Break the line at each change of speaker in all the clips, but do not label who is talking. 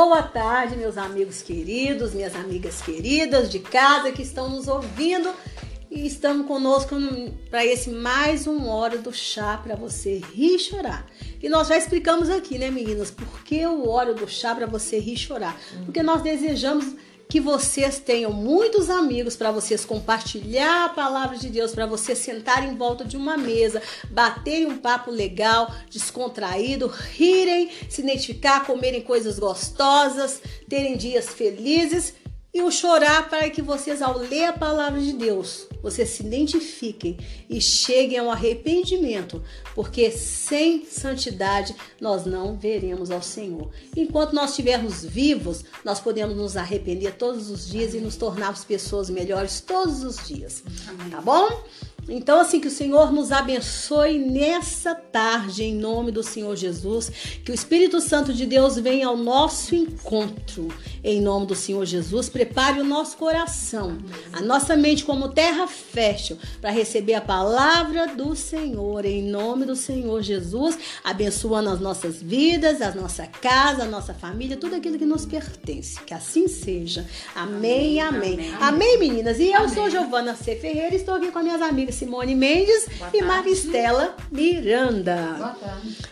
Boa tarde, meus amigos queridos, minhas amigas queridas de casa que estão nos ouvindo e estão conosco para esse mais um hora do chá para você rir e chorar. E nós já explicamos aqui, né, meninas, por que o hora do chá para você rir e chorar? Porque nós desejamos que vocês tenham muitos amigos para vocês compartilhar a palavra de Deus, para vocês sentarem em volta de uma mesa, baterem um papo legal, descontraído, rirem, se identificar, comerem coisas gostosas, terem dias felizes e o chorar para que vocês, ao ler a palavra de Deus, vocês se identifiquem e cheguem ao arrependimento, porque sem santidade nós não veremos ao Senhor. Enquanto nós estivermos vivos, nós podemos nos arrepender todos os dias e nos tornarmos pessoas melhores todos os dias. Tá bom? Então, assim, que o Senhor nos abençoe nessa tarde, em nome do Senhor Jesus. Que o Espírito Santo de Deus venha ao nosso encontro, em nome do Senhor Jesus. Prepare o nosso coração, a nossa mente como terra fértil, para receber a palavra do Senhor, em nome do Senhor Jesus. Abençoando as nossas vidas, a nossa casa, a nossa família, tudo aquilo que nos pertence. Que assim seja. Amém, amém. Amém, amém. amém meninas. E eu amém. sou Giovana C. Ferreira e estou aqui com minhas amigas Simone Mendes Boa e Maristela Miranda.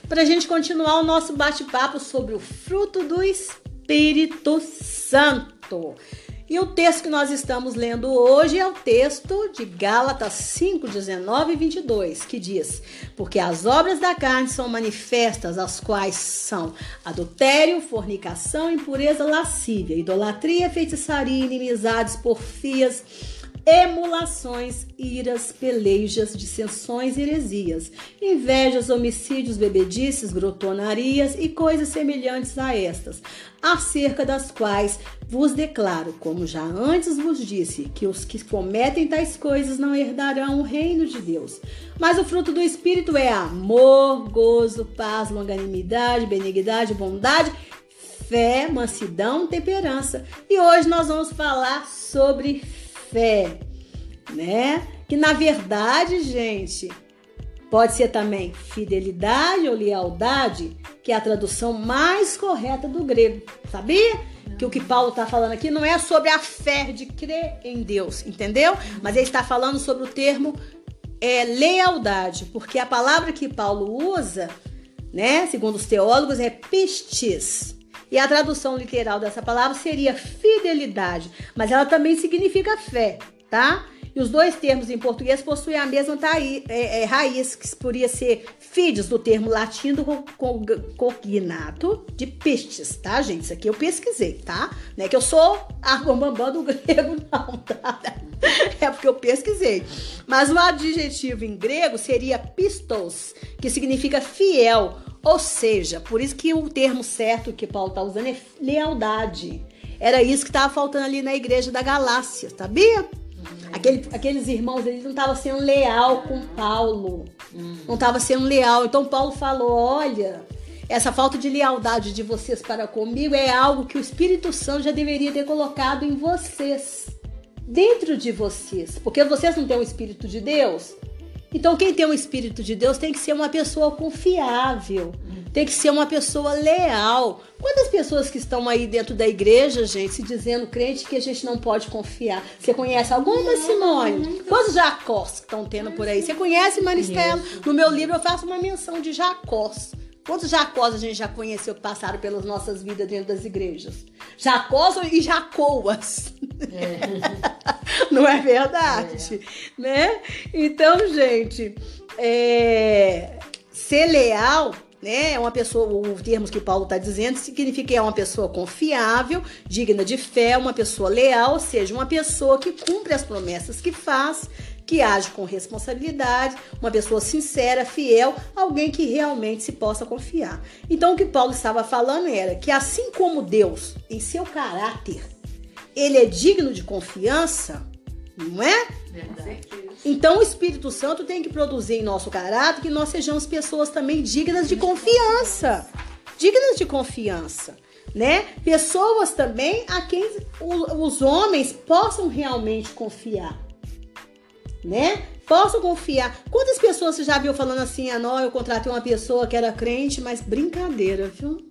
Para a gente continuar o nosso bate-papo sobre o fruto do Espírito Santo. E o texto que nós estamos lendo hoje é o texto de Gálatas 5, 19 e 22, que diz: Porque as obras da carne são manifestas, as quais são adultério, fornicação, impureza, lascívia, idolatria, feitiçaria, inimizades, porfias emulações, iras, pelejas, dissensões, heresias, invejas, homicídios, bebedices, grotonarias e coisas semelhantes a estas, acerca das quais vos declaro, como já antes vos disse, que os que cometem tais coisas não herdarão o reino de Deus. Mas o fruto do Espírito é amor, gozo, paz, longanimidade, benignidade, bondade, fé, mansidão, temperança. E hoje nós vamos falar sobre fé, né? Que na verdade, gente, pode ser também fidelidade ou lealdade, que é a tradução mais correta do grego, sabia? Que o que Paulo está falando aqui não é sobre a fé de crer em Deus, entendeu? Mas ele está falando sobre o termo é, lealdade, porque a palavra que Paulo usa, né, segundo os teólogos, é pistis, e a tradução literal dessa palavra seria fidelidade, mas ela também significa fé, tá? E os dois termos em português possuem a mesma taí, é, é, raiz, que poderia ser fides, do termo latino cognato de pistes, tá, gente? Isso aqui eu pesquisei, tá? Não é que eu sou argombambam do grego, não, tá? É porque eu pesquisei. Mas o adjetivo em grego seria pistos, que significa fiel ou seja, por isso que o termo certo que Paulo está usando é lealdade. Era isso que estava faltando ali na igreja da Galácia, sabia? Aquele, aqueles irmãos, eles não estavam sendo leal com Paulo. Não estavam sendo leal. Então Paulo falou: olha, essa falta de lealdade de vocês para comigo é algo que o Espírito Santo já deveria ter colocado em vocês, dentro de vocês. Porque vocês não têm o Espírito de Deus. Então, quem tem o Espírito de Deus tem que ser uma pessoa confiável, tem que ser uma pessoa leal. Quantas pessoas que estão aí dentro da igreja, gente, se dizendo crente que a gente não pode confiar? Você conhece alguma, Simone? Quantos Jacós estão tendo por aí? Você conhece, Maristela? No meu livro eu faço uma menção de Jacós. Quantos Jacós a gente já conheceu que passaram pelas nossas vidas dentro das igrejas? Jacós e Jacoas. É. Não é verdade? É. Né? Então, gente, é... ser leal né? É uma pessoa, o termo que Paulo está dizendo significa que é uma pessoa confiável, digna de fé, uma pessoa leal, ou seja, uma pessoa que cumpre as promessas que faz, que age com responsabilidade, uma pessoa sincera, fiel, alguém que realmente se possa confiar. Então o que Paulo estava falando era que assim como Deus, em seu caráter, ele é digno de confiança, não é? Verdade. Então o Espírito Santo tem que produzir em nosso caráter que nós sejamos pessoas também dignas de confiança. Dignas de confiança né? Pessoas também a quem os homens possam realmente confiar né? Posso confiar. Quantas pessoas você já viu falando assim, ah, não, eu contratei uma pessoa que era crente, mas brincadeira, viu?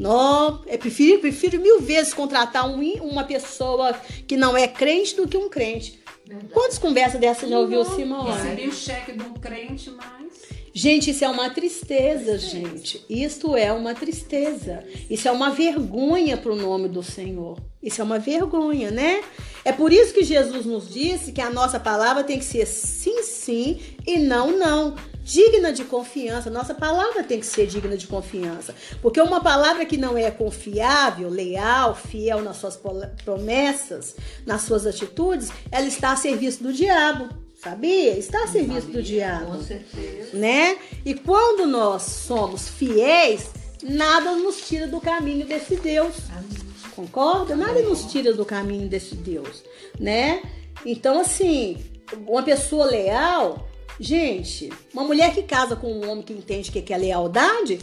Não, eu prefiro, prefiro mil vezes contratar um, uma pessoa que não é crente do que um crente. Verdade. Quantas conversas dessa já ouviu, Simão?
Recebi o cheque de um crente, mas.
Gente, isso é uma tristeza, gente. Isto é uma tristeza. Isso é uma vergonha para o nome do Senhor. Isso é uma vergonha, né? É por isso que Jesus nos disse que a nossa palavra tem que ser sim, sim e não, não. Digna de confiança. Nossa palavra tem que ser digna de confiança. Porque uma palavra que não é confiável, leal, fiel nas suas promessas, nas suas atitudes, ela está a serviço do diabo. Sabia? Está a serviço Sabia, do diabo.
Com certeza.
Né? E quando nós somos fiéis, nada nos tira do caminho desse Deus. Amém. Concorda? Nada nos tira do caminho desse Deus, né? Então, assim, uma pessoa leal, gente, uma mulher que casa com um homem que entende o que é lealdade,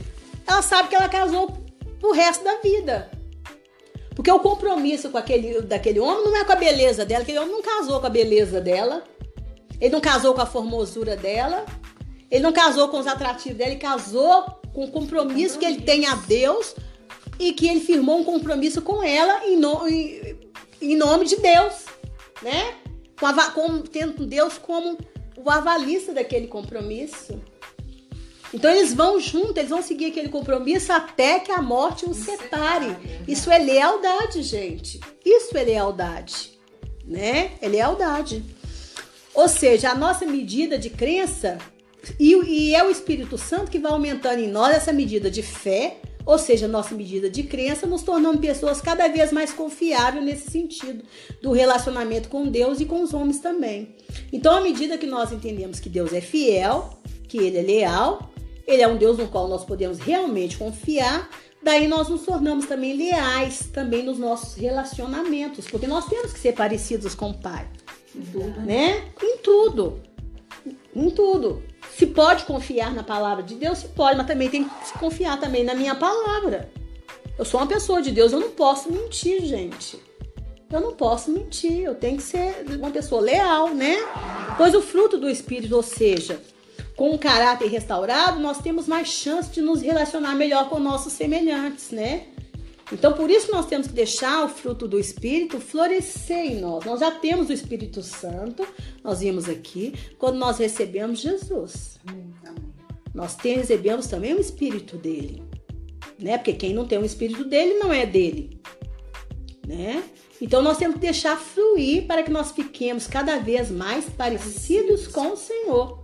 ela sabe que ela casou pro resto da vida. Porque o compromisso com aquele, daquele homem não é com a beleza dela, aquele homem não casou com a beleza dela. Ele não casou com a formosura dela. Ele não casou com os atrativos dela. Ele casou com o compromisso que ele tem a Deus e que ele firmou um compromisso com ela em, no, em, em nome de Deus, né? Com, a, com, tendo Deus como o avalista daquele compromisso. Então eles vão juntos, eles vão seguir aquele compromisso até que a morte os separe. Isso é lealdade, gente. Isso é lealdade, né? É lealdade. Ou seja, a nossa medida de crença e, e, é o Espírito Santo que vai aumentando em nós essa medida de fé, ou seja, nossa medida de crença, nos tornando pessoas cada vez mais confiáveis nesse sentido do relacionamento com Deus e com os homens também. Então, à medida que nós entendemos que Deus é fiel, que Ele é leal, Ele é um Deus no qual nós podemos realmente confiar, daí nós nos tornamos também leais também nos nossos relacionamentos, porque nós temos que ser parecidos com o Pai. Em tudo. Né? Em tudo. Em tudo. Se pode confiar na palavra de Deus, se pode, mas também tem que se confiar também na minha palavra. Eu sou uma pessoa de Deus, eu não posso mentir, gente. Eu não posso mentir, eu tenho que ser uma pessoa leal, né? Pois o fruto do Espírito, ou seja, com um caráter restaurado, nós temos mais chance de nos relacionar melhor com nossos semelhantes, né? Então, por isso nós temos que deixar o fruto do Espírito florescer em nós. Nós já temos o Espírito Santo, nós vimos aqui, quando nós recebemos Jesus. Nós recebemos também o Espírito dele, né? Porque quem não tem o Espírito dele não é dele, né? Então nós temos que deixar fluir para que nós fiquemos cada vez mais parecidos com o Senhor.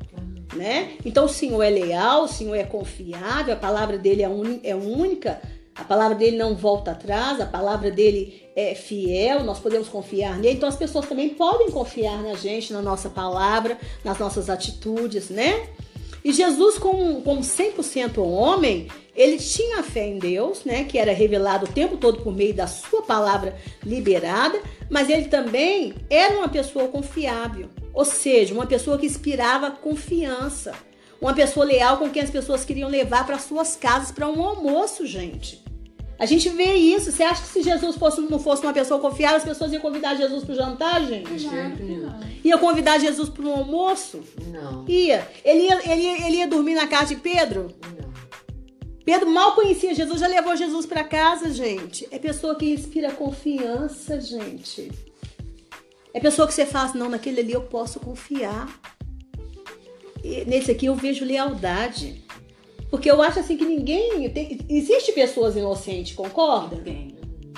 Né? Então o Senhor é leal, o Senhor é confiável, a palavra dele é, un... é única, a palavra dele não volta atrás, a palavra dele é fiel, nós podemos confiar nele. Então as pessoas também podem confiar na gente, na nossa palavra, nas nossas atitudes, né? E Jesus, como, como 100% homem, ele tinha fé em Deus, né, que era revelado o tempo todo por meio da sua palavra liberada, mas ele também era uma pessoa confiável, ou seja, uma pessoa que inspirava confiança, uma pessoa leal com quem as pessoas queriam levar para suas casas para um almoço, gente. A gente vê isso. Você acha que se Jesus fosse, não fosse uma pessoa confiável, as pessoas iam convidar Jesus para o jantar, gente? Não. Ia convidar Jesus para um almoço?
Não.
Ia. Ele, ia. ele ia. Ele ia dormir na casa de Pedro?
Não.
Pedro mal conhecia Jesus, já levou Jesus para casa, gente. É pessoa que inspira confiança, gente. É pessoa que você fala assim, não, naquele ali eu posso confiar. E nesse aqui eu vejo lealdade. Porque eu acho assim que ninguém. Tem, existe pessoas inocentes, concorda?
Tem.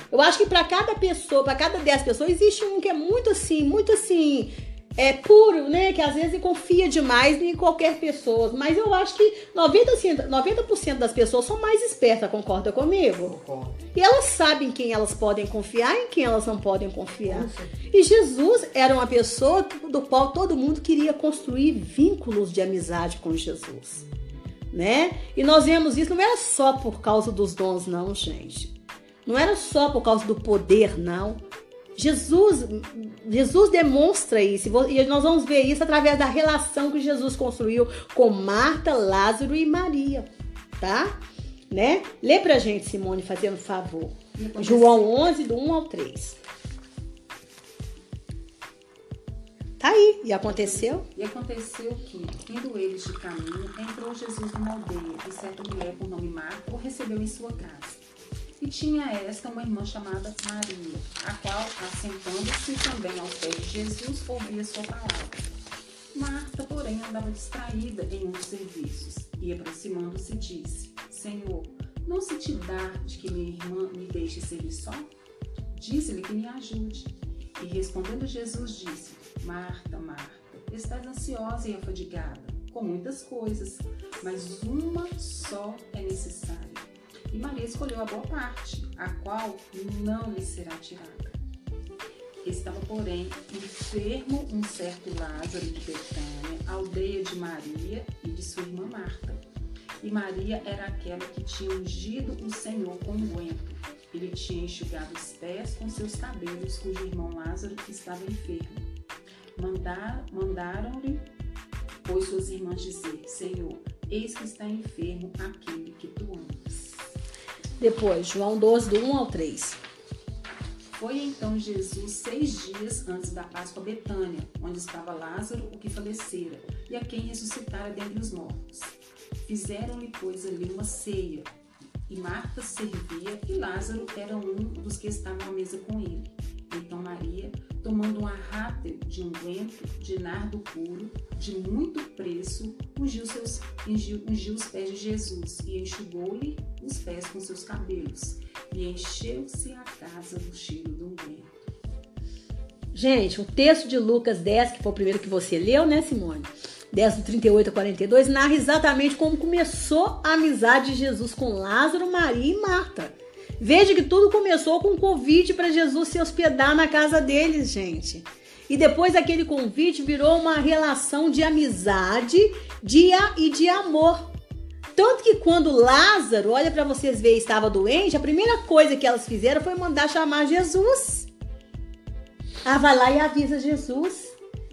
Eu acho que para cada pessoa, para cada 10 pessoas, existe um que é muito assim, muito assim, é puro, né? Que às vezes confia demais em qualquer pessoa. Mas eu acho que 90%, 90 das pessoas são mais espertas, concorda comigo?
Concordo.
E elas sabem quem elas podem confiar e em quem elas não podem confiar. E Jesus era uma pessoa do qual todo mundo queria construir vínculos de amizade com Jesus né? E nós vemos isso não era só por causa dos dons, não, gente. Não era só por causa do poder, não. Jesus, Jesus demonstra isso e nós vamos ver isso através da relação que Jesus construiu com Marta, Lázaro e Maria, tá? Né? Lê pra gente, Simone, fazendo favor. João 11, do 1 ao 3. Tá aí. E aconteceu?
E aconteceu que, indo eles de caminho, entrou Jesus numa aldeia, e certa mulher por nome Marta o recebeu em sua casa. E tinha esta uma irmã chamada Maria, a qual, assentando-se também ao pé de Jesus, ouvia sua palavra. Marta, porém, andava distraída em um dos serviços e, aproximando-se, disse: Senhor, não se te dá de que minha irmã me deixe servir só? Disse-lhe que me ajude. E respondendo Jesus, disse: Marta, Marta, estás ansiosa e afadigada com muitas coisas, mas uma só é necessária. E Maria escolheu a boa parte, a qual não lhe será tirada. Estava, porém, enfermo um certo Lázaro de Betânia, aldeia de Maria e de sua irmã Marta. E Maria era aquela que tinha ungido o Senhor com unguento. Ele tinha enxugado os pés com seus cabelos, cujo irmão Lázaro estava enfermo. Mandar, Mandaram-lhe, pois, suas irmãs dizer: Senhor, eis que está enfermo aquele que tu amas.
Depois, João 12, do 1 ao 3.
Foi então Jesus seis dias antes da Páscoa a Betânia, onde estava Lázaro, o que falecera, e a quem ressuscitara dentre os mortos. Fizeram-lhe, pois, ali uma ceia, e Marta servia, e Lázaro era um dos que estavam à mesa com ele. Maria, tomando um arrátel de unguento de nardo puro, de muito preço, ungiu, seus, ungiu, ungiu os pés de Jesus e enxugou-lhe os pés com seus cabelos, e encheu-se a casa do cheiro do unguento.
Gente, o texto de Lucas 10, que foi o primeiro que você leu, né, Simone? 10 do 38 a 42, narra exatamente como começou a amizade de Jesus com Lázaro, Maria e Marta. Veja que tudo começou com um convite para Jesus se hospedar na casa deles, gente. E depois aquele convite virou uma relação de amizade dia e de amor. Tanto que quando Lázaro, olha para vocês verem, estava doente, a primeira coisa que elas fizeram foi mandar chamar Jesus. Ah, vai lá e avisa Jesus.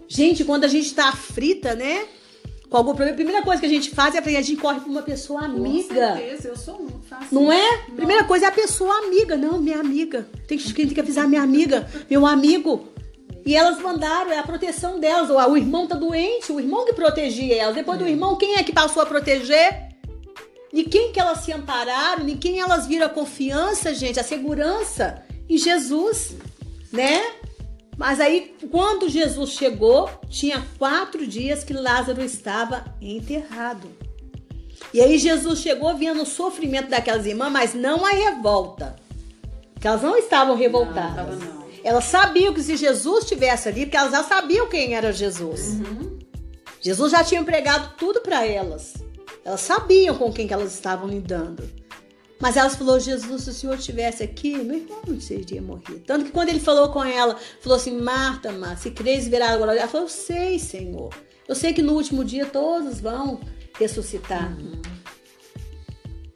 Gente, quando a gente está aflita, né? Com algum problema, a primeira coisa que a gente faz é a gente corre para uma pessoa amiga.
Com certeza, eu sou um, faço
Não é?
isso.
Primeira coisa é a pessoa amiga. Não, minha amiga. Tem que, tem que avisar minha amiga, meu amigo. E elas mandaram, é a proteção delas. O, o irmão tá doente, o irmão que protegia elas. Depois do irmão, quem é que passou a proteger? De quem que elas se ampararam? De quem elas viram a confiança, gente, a segurança? Em Jesus, né? Mas aí, quando Jesus chegou, tinha quatro dias que Lázaro estava enterrado. E aí Jesus chegou vendo o sofrimento daquelas irmãs, mas não a revolta. Porque elas não estavam revoltadas.
Não, não.
Elas sabiam que se Jesus estivesse ali, porque elas já sabiam quem era Jesus.
Uhum.
Jesus já tinha entregado tudo para elas. Elas sabiam com quem que elas estavam lidando. Mas elas falou, Jesus, se o Senhor estivesse aqui, meu irmão não teria morrido. Tanto que quando ele falou com ela, falou assim, Marta, Marta, se crês verá agora. Ela falou, eu sei, Senhor. Eu sei que no último dia todos vão ressuscitar.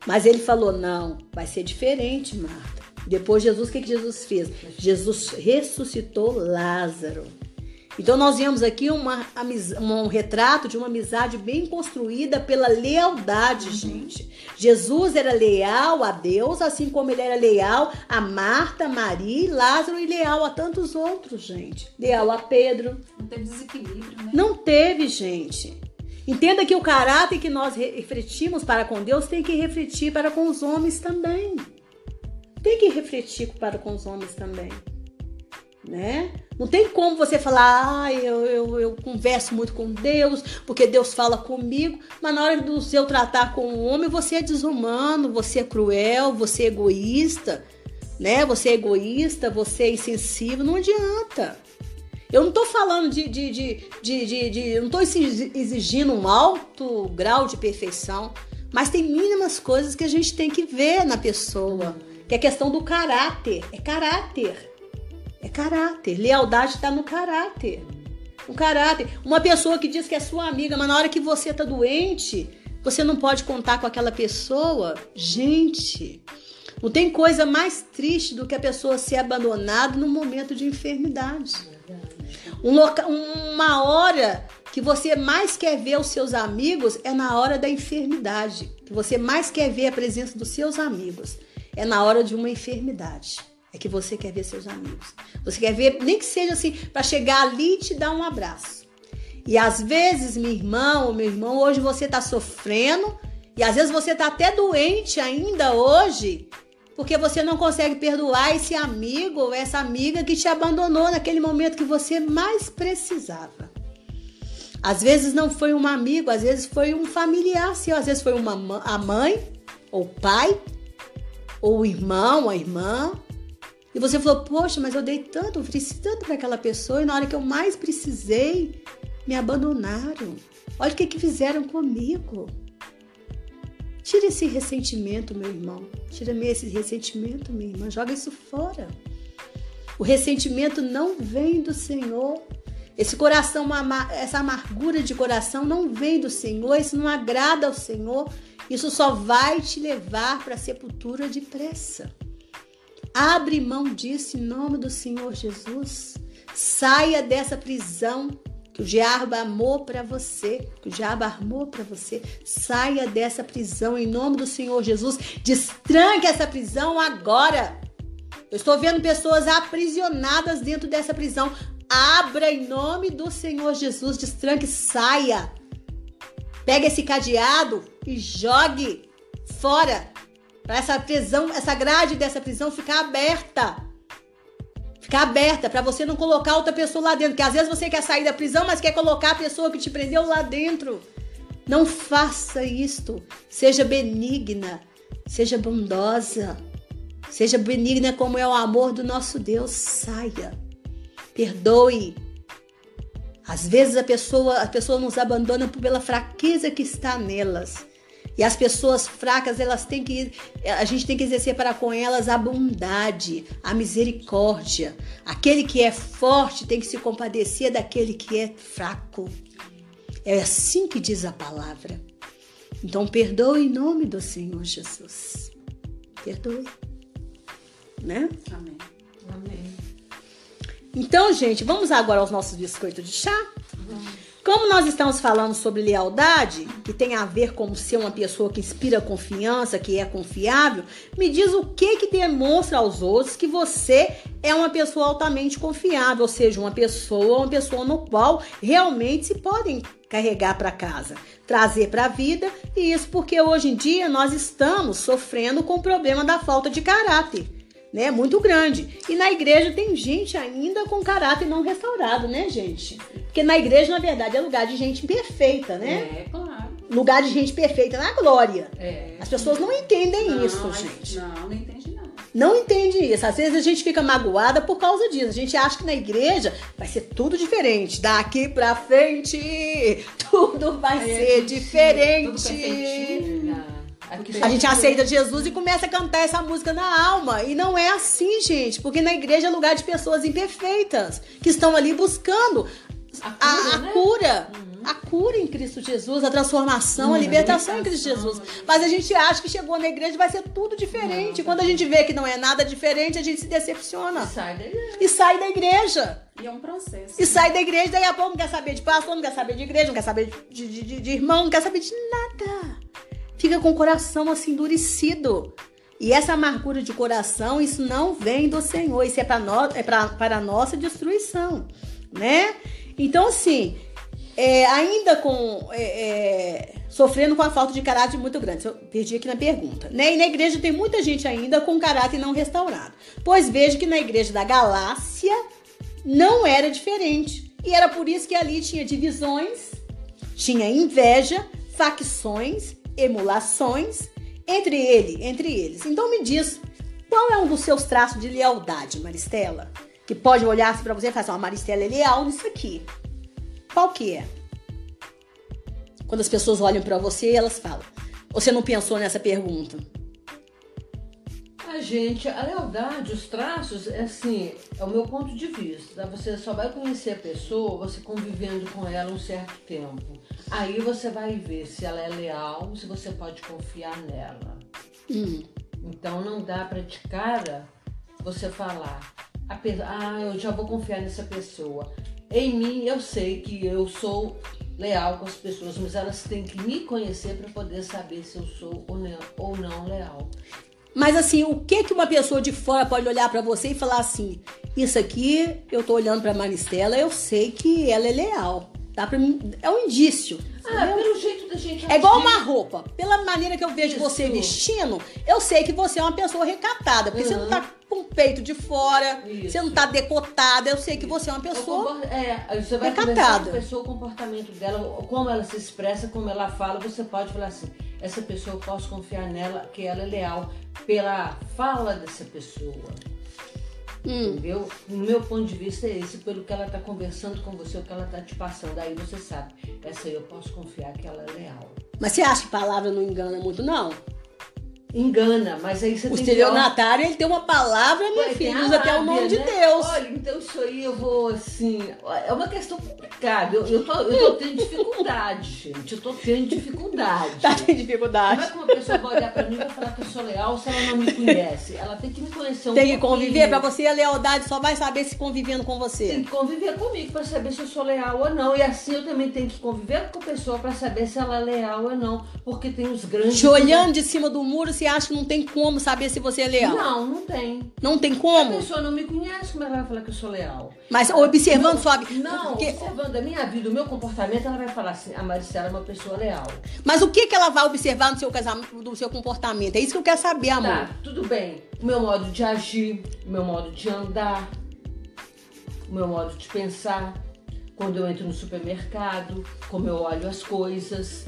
Mas ele falou, não, vai ser diferente, Marta. Depois Jesus, o que, que Jesus fez? Jesus ressuscitou Lázaro. Então nós vemos aqui uma, um retrato de uma amizade bem construída pela lealdade, gente. Jesus era leal a Deus, assim como ele era leal a Marta, Maria Lázaro e leal a tantos outros, gente. Leal a Pedro.
Não teve desequilíbrio, né?
Não teve, gente. Entenda que o caráter que nós re- refletimos para com Deus tem que refletir para com os homens também. Tem que refletir para com os homens também. Né? Não tem como você falar, ah, eu, eu, eu converso muito com Deus, porque Deus fala comigo, mas na hora do seu tratar com o homem, você é desumano, você é cruel, você é egoísta, né? Você é egoísta, você é insensível, não adianta. Eu não tô falando de. de, de, de, de, de- eu não tô exi- exigindo um alto grau de perfeição, mas tem mínimas coisas que a gente tem que ver na pessoa. Que é questão do caráter. É caráter. É caráter. Lealdade está no caráter. O caráter. Uma pessoa que diz que é sua amiga, mas na hora que você tá doente, você não pode contar com aquela pessoa. Gente, não tem coisa mais triste do que a pessoa ser abandonada no momento de enfermidade. Um loca- uma hora que você mais quer ver os seus amigos é na hora da enfermidade. Que você mais quer ver a presença dos seus amigos é na hora de uma enfermidade. É que você quer ver seus amigos. Você quer ver, nem que seja assim, para chegar ali e te dar um abraço. E às vezes, minha irmã ou meu irmão, hoje você está sofrendo e às vezes você está até doente ainda hoje. Porque você não consegue perdoar esse amigo ou essa amiga que te abandonou naquele momento que você mais precisava. Às vezes não foi um amigo, às vezes foi um familiar seu, às vezes foi uma, a mãe, ou o pai, ou o irmão, a irmã. E você falou, poxa, mas eu dei tanto, ofereci tanto para aquela pessoa, e na hora que eu mais precisei, me abandonaram. Olha o que, que fizeram comigo. Tira esse ressentimento, meu irmão. Tira-me esse ressentimento, minha irmã. Joga isso fora. O ressentimento não vem do Senhor. Esse coração, essa amargura de coração não vem do Senhor, isso não agrada ao Senhor, isso só vai te levar para a sepultura depressa. Abre mão disso em nome do Senhor Jesus. Saia dessa prisão que o diabo amou para você, que o diabo armou para você. Saia dessa prisão em nome do Senhor Jesus. Destranque essa prisão agora. Eu estou vendo pessoas aprisionadas dentro dessa prisão. Abra em nome do Senhor Jesus, destranque, saia. Pega esse cadeado e jogue fora. Para essa prisão, essa grade dessa prisão ficar aberta. Ficar aberta para você não colocar outra pessoa lá dentro, porque às vezes você quer sair da prisão, mas quer colocar a pessoa que te prendeu lá dentro. Não faça isto. Seja benigna, seja bondosa. Seja benigna como é o amor do nosso Deus. Saia. Perdoe. Às vezes a pessoa, a pessoa nos abandona pela fraqueza que está nelas. E as pessoas fracas, elas têm que a gente tem que exercer para com elas a bondade, a misericórdia. Aquele que é forte tem que se compadecer daquele que é fraco. É assim que diz a palavra. Então perdoe em nome do Senhor Jesus. Perdoe. Né?
Amém. Amém.
Então, gente, vamos agora aos nossos biscoitos de chá? Como nós estamos falando sobre lealdade, que tem a ver com ser uma pessoa que inspira confiança, que é confiável, me diz o que que demonstra aos outros que você é uma pessoa altamente confiável, ou seja, uma pessoa, uma pessoa no qual realmente se podem carregar para casa, trazer para a vida, e isso porque hoje em dia nós estamos sofrendo com o problema da falta de caráter né? Muito grande. E na igreja tem gente ainda com caráter não restaurado, né, gente? Porque na igreja, na verdade, é lugar de gente perfeita,
né? É, claro.
Lugar de gente perfeita na glória.
É.
As pessoas não entendem
não,
isso, gente.
Não, não entende não.
Não entende isso. Às vezes a gente fica magoada por causa disso. A gente acha que na igreja vai ser tudo diferente. Daqui pra frente, tudo vai Aí ser diferente. Tudo a gente aceita Jesus e começa a cantar essa música na alma. E não é assim, gente. Porque na igreja é lugar de pessoas imperfeitas que estão ali buscando a cura. A, a, né? cura, uhum. a cura em Cristo Jesus, a transformação, uhum. a libertação em Cristo Jesus. Mas a gente acha que chegou na igreja e vai ser tudo diferente. Não. Quando a gente vê que não é nada diferente, a gente se decepciona.
E sai da igreja.
E sai da igreja.
E é um processo.
E sai da igreja, daí a pouco não quer saber de pastor, não quer saber de igreja, não quer saber de, de, de, de irmão, não quer saber de nada fica com o coração assim endurecido. E essa amargura de coração, isso não vem do Senhor, isso é para nós, é pra, para a nossa destruição, né? Então, assim, é, ainda com é, é, sofrendo com a falta de caráter muito grande. Eu perdi aqui na pergunta. Né? E na igreja tem muita gente ainda com caráter não restaurado. Pois vejo que na igreja da Galácia não era diferente. E era por isso que ali tinha divisões, tinha inveja, facções emulações entre ele, entre eles. Então me diz, qual é um dos seus traços de lealdade, Maristela? Que pode olhar assim para você e falar assim, oh, Maristela é leal nisso aqui. Qual que é? Quando as pessoas olham para você, elas falam. Você não pensou nessa pergunta?
A gente, a lealdade, os traços, é assim, é o meu ponto de vista. Você só vai conhecer a pessoa você convivendo com ela um certo tempo. Aí você vai ver se ela é leal, se você pode confiar nela.
Hum.
Então não dá para de cara você falar, ah, eu já vou confiar nessa pessoa. Em mim eu sei que eu sou leal com as pessoas, mas elas têm que me conhecer para poder saber se eu sou ou não leal.
Mas assim, o que que uma pessoa de fora pode olhar para você e falar assim: isso aqui, eu tô olhando para Maristela, eu sei que ela é leal. Dá pra mim, é um indício.
Ah, pelo jeito gente
É igual uma roupa. Pela maneira que eu vejo
Isso.
você vestindo, eu sei que você é uma pessoa recatada. Porque você não
Uhum.
tá com o peito de fora,
Isso.
você não tá decotada. Eu sei que você é uma pessoa.
compor- É, você vai
recatada.
com a pessoa, o comportamento dela, como ela se expressa, como ela fala, você pode falar assim, essa pessoa eu posso confiar nela, que ela é leal pela fala dessa pessoa.
Hum.
Entendeu? No meu ponto de vista é esse, pelo que ela tá conversando com você, o que ela tá te passando. Aí você sabe, essa aí eu posso confiar que ela é leal.
Mas você acha que palavra não engana muito, não?
Engana, mas aí você
O
tem
estelionatário, ele tem uma palavra,
tem
filha,
a
usa até o nome de
né?
Deus.
Olha, então isso aí eu vou assim. É uma questão complicada. Eu, eu, tô, eu tô tendo dificuldade, gente. Eu tô tendo dificuldade.
Tá
Como
dificuldade.
é que uma pessoa vai olhar pra mim e vai falar que eu sou leal se ela não me conhece? Ela tem que me conhecer um
Tem que
pouquinho.
conviver, pra você a lealdade só vai saber se convivendo com
Tem
você.
que conviver comigo pra saber se eu sou leal ou não. E assim eu também tenho que conviver com a pessoa pra saber se ela é leal ou não. Porque tem os grandes.
Te olhando de cima do muro, você acha que não tem como saber se você é leal?
Não, não tem.
Não tem
A
como?
pessoa não me conhece, como ela vai falar que eu sou leal?
Mas observando sua vida.
Não,
Porque-
observando a minha vida, o meu comportamento, ela vai falar assim, a Maricela é uma pessoa leal.
Mas o que, que ela vai observar no seu casamento, do seu comportamento? É isso que eu quero saber, amor.
Tá, tudo bem. O meu modo de agir, o meu modo de andar, o meu modo de pensar, quando eu entro no supermercado, como eu olho as coisas,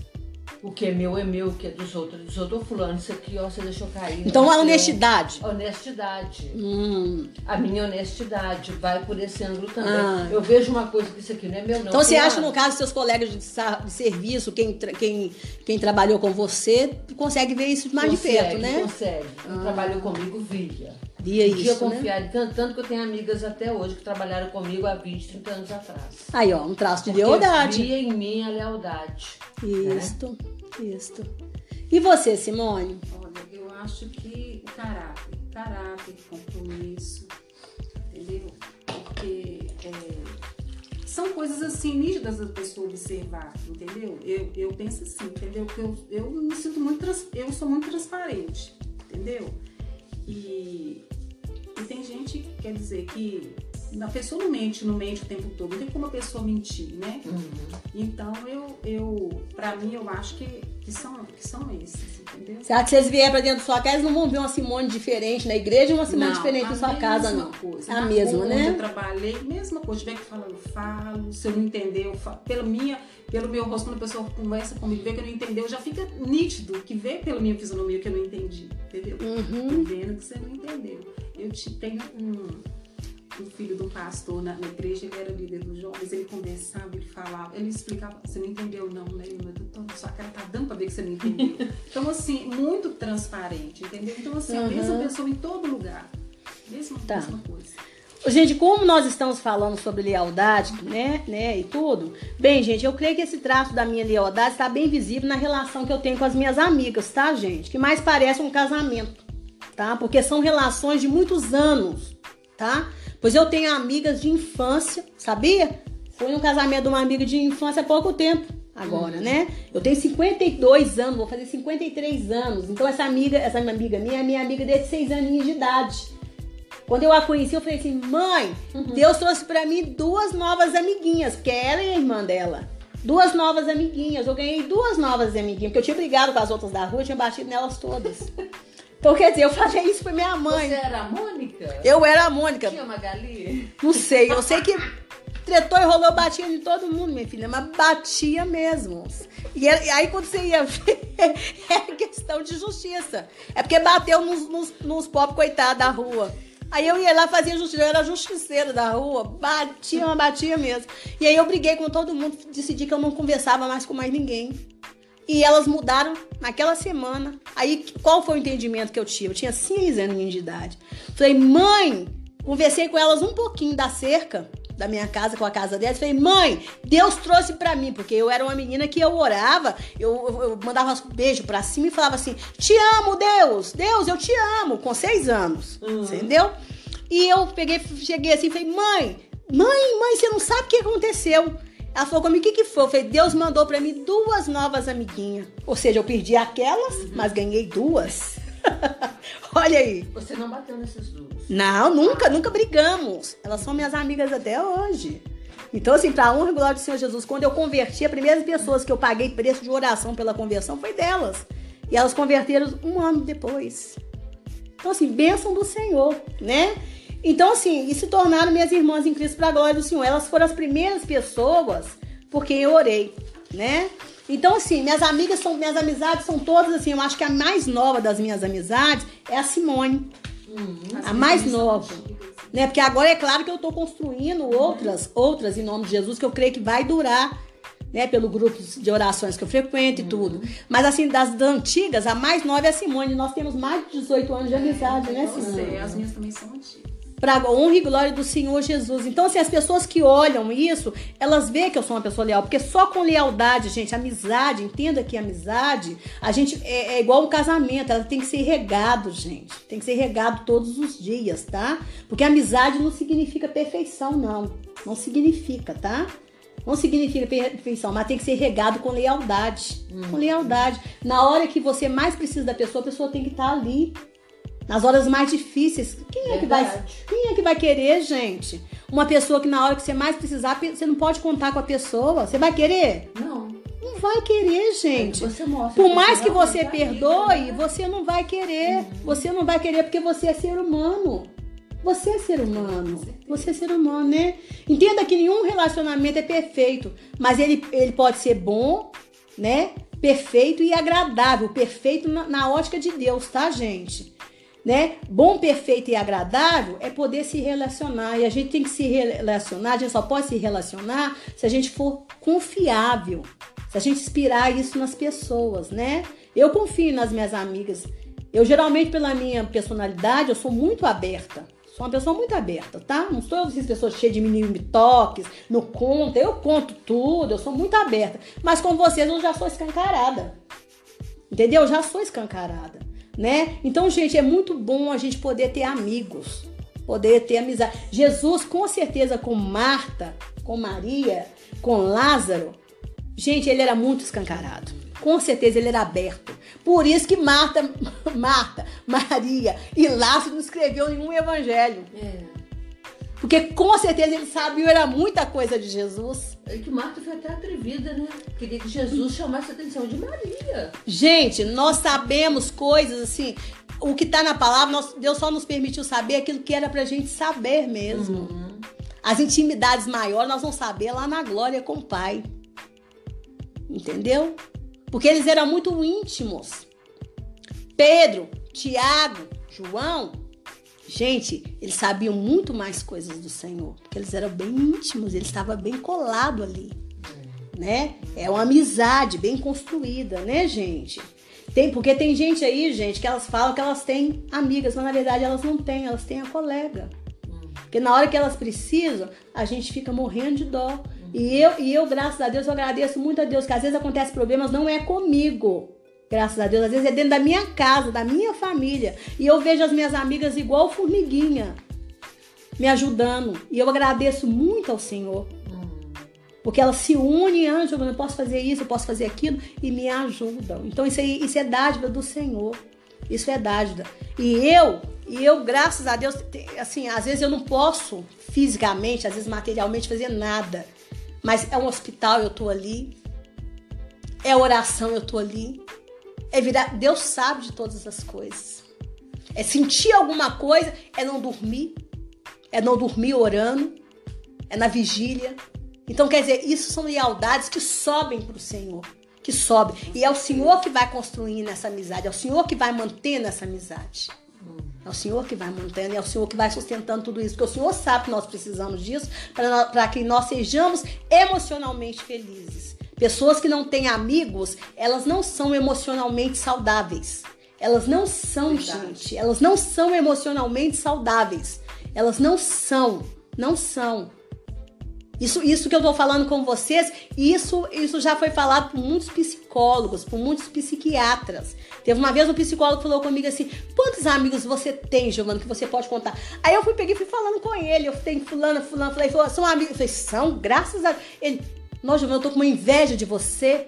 o que é meu é meu, o que é dos outros é dos outros. Ô fulano, isso aqui, ó, você deixou cair.
Então a
é seu.
honestidade.
Honestidade.
Hum.
A minha honestidade vai por esse ângulo também.
Ah.
Eu vejo uma coisa que isso aqui não é meu, não.
Então você
Fulano,
acha, no caso, seus colegas de, de serviço, quem, quem, quem trabalhou com você, consegue ver isso mais de
consegue,
perto, né?
Consegue. Quem trabalhou comigo via.
Via
Podia
isso, né?
confiar em tanto, tanto que eu tenho amigas até hoje que trabalharam comigo há 20, 30 anos atrás.
Aí, ó, um traço de
Porque
lealdade.
Via em mim a lealdade. né?
Isto, isto. E você, Simone?
Olha, eu acho que o caráter, caráter, compromisso, entendeu? Porque é, são coisas assim nítidas da pessoa observar, entendeu? Eu, eu penso assim, entendeu? Porque eu, eu me sinto muito, trans- eu sou muito transparente, entendeu? E, e tem gente que quer dizer que a pessoa não mente, não mente o tempo todo, não tem como a pessoa mentir, né? Então eu, eu para mim eu acho que, que, são, que são esses, entendeu?
Será que vocês vierem pra dentro da sua casa, eles não vão ver uma Simone diferente na igreja e uma Simone diferente
a
na sua casa,
mesma
não?
Coisa.
A
Na
mesma,
Onde
né?
eu trabalhei, mesma coisa. Tiver que falar, eu falo. Se eu não entender, eu falo. Pela minha, pelo meu rosto, quando a pessoa conversa comigo, vê que eu não entendeu, já fica nítido que vê pela minha fisionomia que eu não entendi, entendeu?
Uhum.
Tô vendo que você não entendeu. Eu te, tenho um, um filho de um pastor na, na igreja, ele era líder dos jovens, ele conversava, ele falava, ele explicava, você não entendeu não, né? Deus, sua cara tá dando pra ver que você não entendeu. Então, assim, muito transparente, entendeu? Então, assim, a mesma
Uhum.
pessoa em todo lugar. Mesma,
Tá.
mesma coisa.
Gente, como nós estamos falando sobre lealdade, né, né, e tudo, bem, gente, eu creio que esse traço da minha lealdade está bem visível na relação que eu tenho com as minhas amigas, tá, gente? Que mais parece um casamento, tá? Porque são relações de muitos anos, tá? Pois eu tenho amigas de infância, sabia? Fui um casamento de uma amiga de infância há pouco tempo. Agora, né? Eu tenho 52 anos, vou fazer 53 anos. Então, essa amiga, essa minha amiga minha é minha amiga desde 6 aninhos de idade. Quando eu a conheci, eu falei assim: mãe, Deus trouxe pra mim duas novas amiguinhas, porque ela e a irmã dela. Duas novas amiguinhas. Eu ganhei duas novas amiguinhas, porque eu tinha brigado com as outras da rua, eu tinha batido nelas todas. Então, quer dizer, eu falei isso pra minha mãe.
Você era a Mônica?
Eu era a Mônica.
Tinha Magali?
Não sei, eu sei que tretou e rolou, batia em todo mundo, minha filha, mas batia mesmo. E e aí quando você ia ver, é questão de justiça. É porque bateu nos, nos, nos pobres coitados da rua. Aí eu ia lá fazia justiça, eu era justiceira da rua, batia, batia mesmo. E aí eu briguei com todo mundo, decidi que eu não conversava mais com mais ninguém. E elas mudaram naquela semana. Aí, qual foi o entendimento que eu tive? Eu tinha seis aninhos de idade. Falei, mãe, conversei com elas um pouquinho da cerca da minha casa, com a casa delas. Falei, mãe, Deus trouxe pra mim, porque eu era uma menina que eu orava, eu, eu, eu mandava um beijo pra cima e falava assim: Te amo, Deus, Deus, eu te amo, com seis anos. Entendeu? E eu peguei, cheguei assim e falei, mãe, mãe, mãe, você não sabe o que aconteceu. Ela falou comigo, o que, que foi? Eu falei, Deus mandou pra mim duas novas amiguinhas. Ou seja, eu perdi aquelas, mas ganhei duas. Olha aí.
Você não bateu nessas duas.
Não, nunca, nunca brigamos. Elas são minhas amigas até hoje. Então, assim, pra honra e glória do Senhor Jesus, quando eu converti, as primeiras pessoas que eu paguei preço de oração pela conversão foi delas. E elas converteram um ano depois. Então, assim, bênção do Senhor, né? Então, assim, e se tornaram minhas irmãs em Cristo para a glória do Senhor. Elas foram as primeiras pessoas por quem eu orei, né? Então, assim, minhas amigas são, minhas amizades são todas assim. Eu acho que a mais nova das minhas amizades é a Simone. Uhum. A mais nova. Né? Porque agora é claro que eu estou construindo outras, outras em nome de Jesus, que eu creio que vai durar né, pelo grupo de orações que eu frequento e uhum. tudo. Mas assim, das, das, antigas, a mais nova é a Simone. Nós temos mais de 18 anos de amizade, é, né,
Simone? Sei, as minhas também são antigas
para honra e glória do Senhor Jesus. Então, assim, as pessoas que olham isso, elas veem que eu sou uma pessoa leal, porque só com lealdade, gente, amizade, entenda que amizade, a gente é, é igual um casamento, ela tem que ser regado, gente. Tem que ser regado todos os dias, tá? Porque amizade não significa perfeição, não. Não significa, tá? Não significa perfeição, mas tem que ser regado com lealdade. Hum. Com lealdade. Na hora que você mais precisa da pessoa, a pessoa tem que estar tá ali nas horas mais difíceis, quem é, que vai, quem é que vai querer, gente? Uma pessoa que na hora que você mais precisar, você não pode contar com a pessoa. Você vai querer?
Não.
Não vai querer, gente. É mostra, Por mais que você perdoe, né? você não vai querer. Uhum. Você não vai querer porque você é ser humano. Você é ser humano. Você é ser humano, né? Entenda que nenhum relacionamento é perfeito, mas ele, ele pode ser bom, né? Perfeito e agradável. Perfeito na, na ótica de Deus, tá, gente? Né? Bom, perfeito e agradável é poder se relacionar. E a gente tem que se relacionar, a gente só pode se relacionar se a gente for confiável, se a gente inspirar isso nas pessoas, né? Eu confio nas minhas amigas. Eu geralmente, pela minha personalidade, eu sou muito aberta. Sou uma pessoa muito aberta, tá? Não sou essas pessoas cheias de mini toques, não conto, eu conto tudo, eu sou muito aberta. Mas com vocês eu já sou escancarada. Entendeu? Eu já sou escancarada né? Então, gente, é muito bom a gente poder ter amigos, poder ter amizade. Jesus, com certeza, com Marta, com Maria, com Lázaro, gente, ele era muito escancarado. Com certeza ele era aberto. Por isso que Marta, Marta, Maria e Lázaro não escreveu nenhum evangelho. É. Porque com certeza ele sabia era muita coisa de Jesus.
É que Marta foi até atrevida, né? Queria que Jesus chamasse a atenção de Maria.
Gente, nós sabemos coisas assim. O que está na palavra, nós, Deus só nos permitiu saber aquilo que era pra gente saber mesmo. Uhum. As intimidades maiores nós vamos saber lá na glória com o Pai. Entendeu? Porque eles eram muito íntimos. Pedro, Tiago, João, Gente, eles sabiam muito mais coisas do Senhor, porque eles eram bem íntimos, eles estavam bem colados ali, né? É uma amizade bem construída, né, gente? Tem, porque tem gente aí, gente, que elas falam que elas têm amigas, mas na verdade elas não têm, elas têm a colega. Porque na hora que elas precisam, a gente fica morrendo de dó. E eu, e eu, graças a Deus, eu agradeço muito a Deus, que às vezes acontece problemas, não é comigo. Graças a Deus, às vezes é dentro da minha casa, da minha família. E eu vejo as minhas amigas igual formiguinha, me ajudando. E eu agradeço muito ao Senhor. Porque elas se unem, anjo, eu posso fazer isso, eu posso fazer aquilo, e me ajudam. Então isso, aí, isso é dádiva do Senhor. Isso é dádiva. E eu, e eu, graças a Deus, assim, às vezes eu não posso fisicamente, às vezes materialmente fazer nada. Mas é um hospital, eu tô ali. É oração, eu tô ali. É virar. Deus sabe de todas as coisas. É sentir alguma coisa, é não dormir. É não dormir orando. É na vigília. Então, quer dizer, isso são lealdades que sobem para o Senhor. Que sobem. E é o Senhor que vai construindo essa amizade. É o Senhor que vai mantendo essa amizade. É o Senhor que vai mantendo, é o Senhor que vai sustentando tudo isso. Porque o Senhor sabe que nós precisamos disso para que nós sejamos emocionalmente felizes. Pessoas que não têm amigos, elas não são emocionalmente saudáveis. Elas não são, Verdade. gente. Elas não são emocionalmente saudáveis. Elas não são. Não são. Isso, isso que eu tô falando com vocês, isso, isso já foi falado por muitos psicólogos, por muitos psiquiatras. Teve uma vez um psicólogo falou comigo assim: quantos amigos você tem, Giovana, que você pode contar? Aí eu fui peguei fui falando com ele. Eu tenho fulano, fulano, falei, são amigos. Eu falei, são, graças a. Ele, nossa, eu tô com uma inveja de você.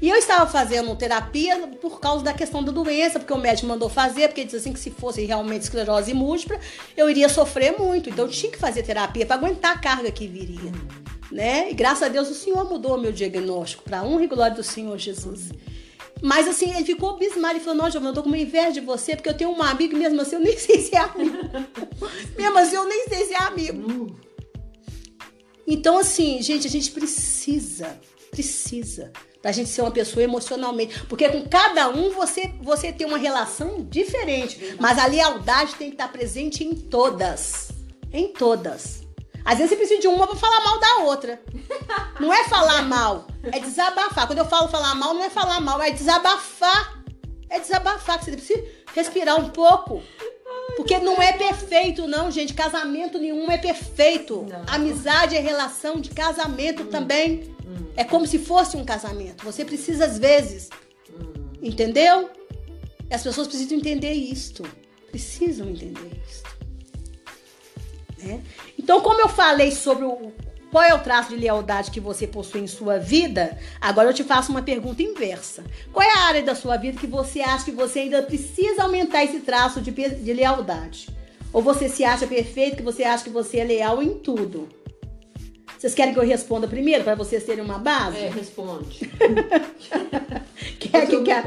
E eu estava fazendo terapia por causa da questão da doença, porque o médico mandou fazer, porque disse assim que se fosse realmente esclerose múltipla, eu iria sofrer muito. Então eu tinha que fazer terapia para aguentar a carga que viria. Né? E graças a Deus o Senhor mudou meu diagnóstico para honra e glória do Senhor Jesus. Mas assim, ele ficou abismado e falou: Não, Giovana, eu tô com uma inveja de você, porque eu tenho um amigo, mesmo assim, eu nem sei se é amigo. mesmo assim, eu nem sei se é amigo. Então, assim, gente, a gente precisa, precisa da gente ser uma pessoa emocionalmente. Porque com cada um você, você tem uma relação diferente. Mas a lealdade tem que estar presente em todas. Em todas. Às vezes você precisa de uma para falar mal da outra. Não é falar mal, é desabafar. Quando eu falo falar mal, não é falar mal, é desabafar. É desabafar, que você precisa respirar um pouco. Porque não é perfeito, não, gente. Casamento nenhum é perfeito. Não. Amizade é relação de casamento hum. também. Hum. É como se fosse um casamento. Você precisa, às vezes. Hum. Entendeu? As pessoas precisam entender isto. Precisam entender isto. Né? Então, como eu falei sobre o, qual é o traço de lealdade que você possui em sua vida, agora eu te faço uma pergunta inversa. Qual é a área da sua vida que você acha que você ainda precisa aumentar esse traço de, de lealdade? Ou você se acha perfeito, que você acha que você é leal em tudo? Vocês querem que eu responda primeiro, para vocês terem uma base?
É, responde.
quer, que, quer,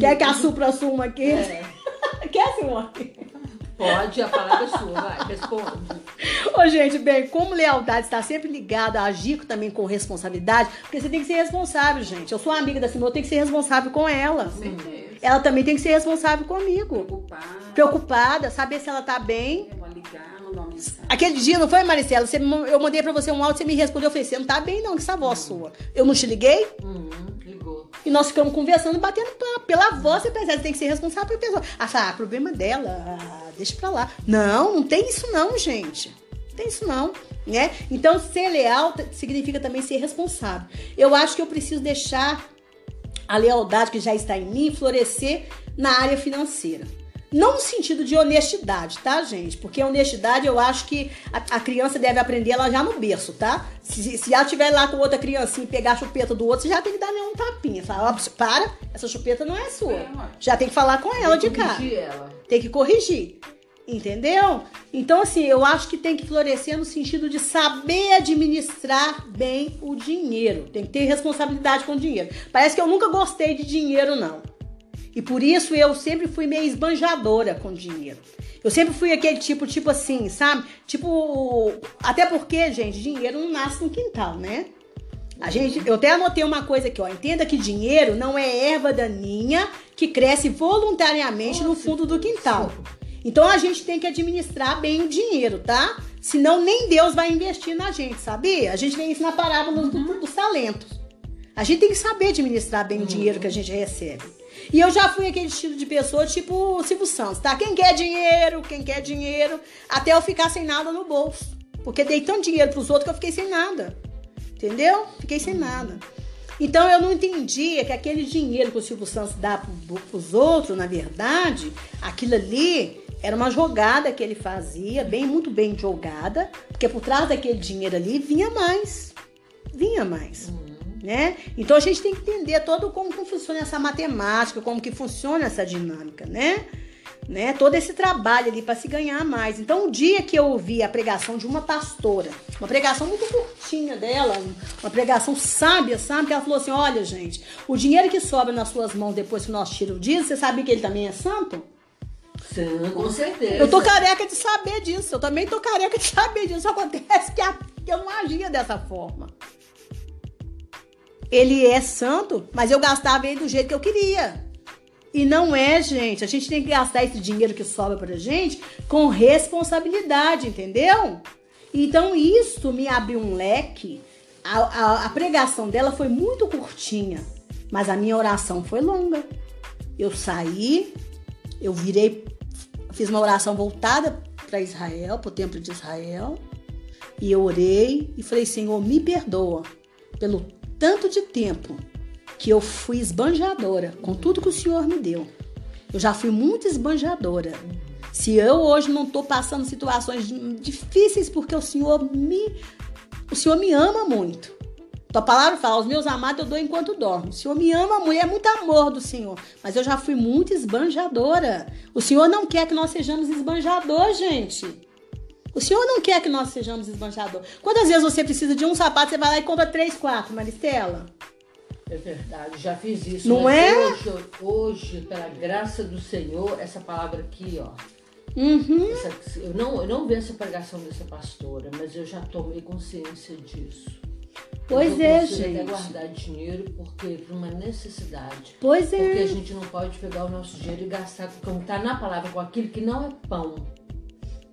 quer que a supra assuma aqui? É. quer, Simone?
Pode, a palavra é sua, vai, responde.
Ô, gente, bem, como lealdade está sempre ligada a agir também com responsabilidade, porque você tem que ser responsável, gente. Eu sou amiga da Simone, eu tenho que ser responsável com ela. Sim. Ela também tem que ser responsável comigo.
Preocupada.
Preocupada, saber se ela tá bem. Eu vou ligar, mandar uma mensagem. Aquele dia, não foi, Maricela? Você, eu mandei pra você um áudio, você me respondeu, eu falei, você não tá bem não, que essa voz uhum. sua. Eu não te liguei?
Uhum, ligou.
E nós ficamos conversando, batendo papo. Pela voz, você pensa, você tem que ser responsável pela pessoa. Ah, ah, problema dela, ah, deixa pra lá. Não, não tem isso não, gente. Não tem isso não, né? Então, ser leal significa também ser responsável. Eu acho que eu preciso deixar a lealdade que já está em mim florescer na área financeira. Não no sentido de honestidade, tá, gente? Porque honestidade eu acho que a, a criança deve aprender ela já no berço, tá? Se, se ela estiver lá com outra criancinha e pegar a chupeta do outro, você já tem que dar um tapinha. Fala, ó, para, essa chupeta não é sua. É, já tem que falar com ela de cá. Tem que corrigir. Entendeu? Então, assim, eu acho que tem que florescer no sentido de saber administrar bem o dinheiro. Tem que ter responsabilidade com o dinheiro. Parece que eu nunca gostei de dinheiro, não. E por isso eu sempre fui meio esbanjadora com dinheiro. Eu sempre fui aquele tipo, tipo assim, sabe? Tipo, até porque, gente, dinheiro não nasce no quintal, né? A gente, eu até anotei uma coisa aqui, ó. Entenda que dinheiro não é erva daninha que cresce voluntariamente no fundo do quintal. Então a gente tem que administrar bem o dinheiro, tá? Senão nem Deus vai investir na gente, sabia? A gente vê isso na parábola uhum. do, dos talentos. A gente tem que saber administrar bem uhum. o dinheiro que a gente recebe. E eu já fui aquele estilo de pessoa tipo Silvio Santos, tá? Quem quer dinheiro, quem quer dinheiro, até eu ficar sem nada no bolso. Porque dei tanto dinheiro pros outros que eu fiquei sem nada. Entendeu? Fiquei sem nada. Então eu não entendia que aquele dinheiro que o Silvio Santos dá pros outros, na verdade, aquilo ali era uma jogada que ele fazia, bem muito bem jogada, porque por trás daquele dinheiro ali vinha mais. Vinha mais. Uhum. Né? Então a gente tem que entender todo como que funciona essa matemática, como que funciona essa dinâmica, né? Né? Todo esse trabalho ali para se ganhar mais. Então, o dia que eu ouvi a pregação de uma pastora, uma pregação muito curtinha dela, uma pregação sábia, sabe? Que ela falou assim: Olha, gente, o dinheiro que sobra nas suas mãos depois que nós tiramos disso, você sabe que ele também é santo?
Sim, com certeza.
Eu tô careca de saber disso. Eu também tô careca de saber disso. Acontece que, eu não agia dessa forma. Ele é santo, mas eu gastava ele do jeito que eu queria. E não é, gente. A gente tem que gastar esse dinheiro que sobra pra gente com responsabilidade, entendeu? Então, isso me abriu um leque. A, a, a pregação dela foi muito curtinha, mas a minha oração foi longa. Eu saí, eu virei fiz uma oração voltada para Israel, para o templo de Israel, e eu orei e falei: Senhor, me perdoa pelo tanto de tempo que eu fui esbanjadora com tudo que o Senhor me deu. Eu já fui muito esbanjadora. Se eu hoje não estou passando situações difíceis porque o Senhor me o Senhor me ama muito. Tua palavra fala, os meus amados eu dou enquanto dormo. O Senhor me ama, mulher, é muito amor do Senhor. Mas eu já fui muito esbanjadora. O Senhor não quer que nós sejamos esbanjador, gente. O Senhor não quer que nós sejamos esbanjador. Quantas vezes você precisa de um sapato, você vai lá e compra três, quatro, Maristela?
É verdade, já fiz isso.
Não é?
Hoje, hoje, pela graça do Senhor, essa palavra aqui, ó.
Uhum.
Essa- eu, não, eu não vi essa pregação dessa pastora, mas eu já tomei consciência disso.
Pois
eu
é,
consigo até
gente.
guardar dinheiro porque por uma necessidade.
Pois
Porque a
é.
gente não pode pegar o nosso dinheiro e gastar, como está na palavra, com aquilo que não é pão.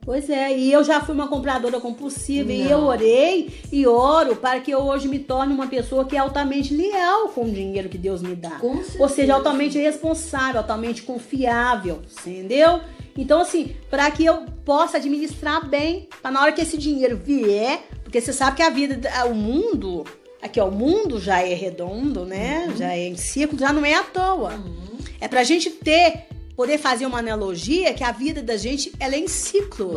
Pois é, e eu já fui uma compradora compulsiva e
Não.
eu orei e oro para que eu hoje me torne uma pessoa que é altamente leal com o dinheiro que Deus me dá.
Com
Ou seja, altamente responsável, altamente confiável, entendeu? Então, assim, para que eu possa administrar bem, para na hora que esse dinheiro vier, porque você sabe que a vida, da- o mundo, aqui ó, o mundo já é redondo, né? Já é em círculo, já não é à toa.
Uhum.
É pra gente ter, poder fazer uma analogia que a vida da gente, ela é em ciclo.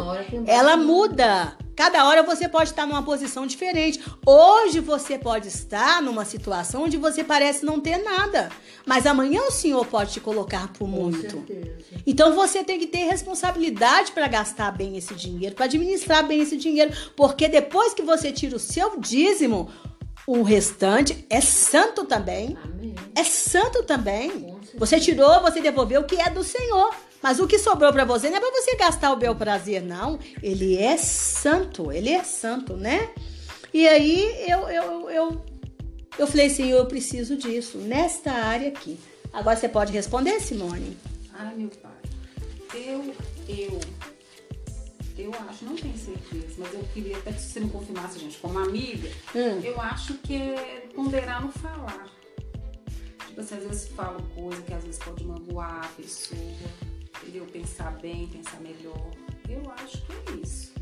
Ela muda. Cada hora você pode estar numa posição diferente. Hoje você pode estar numa situação onde você parece não ter nada. Mas amanhã o Senhor pode te colocar por muito. Então você tem que ter responsabilidade para gastar bem esse dinheiro, para administrar bem esse dinheiro, porque depois que você tira o seu dízimo, o restante é santo também.
Amém.
É santo também. Você tirou, você devolveu o que é do Senhor. Mas o que sobrou pra você não é pra você gastar o bel prazer, não. Ele é santo, ele é santo, né? E aí eu, eu, eu, eu falei, Senhor, eu preciso disso, nesta área aqui. Agora você pode responder, Simone?
Ai, meu pai. Eu, eu, eu acho, não tenho certeza, mas eu queria até que você me confirmasse, gente, como amiga,
Hum.
eu acho que é ponderar no falar. Tipo assim, às vezes falo coisa que às vezes pode magoar a pessoa, entendeu? Pensar bem, pensar melhor. Eu acho que é isso.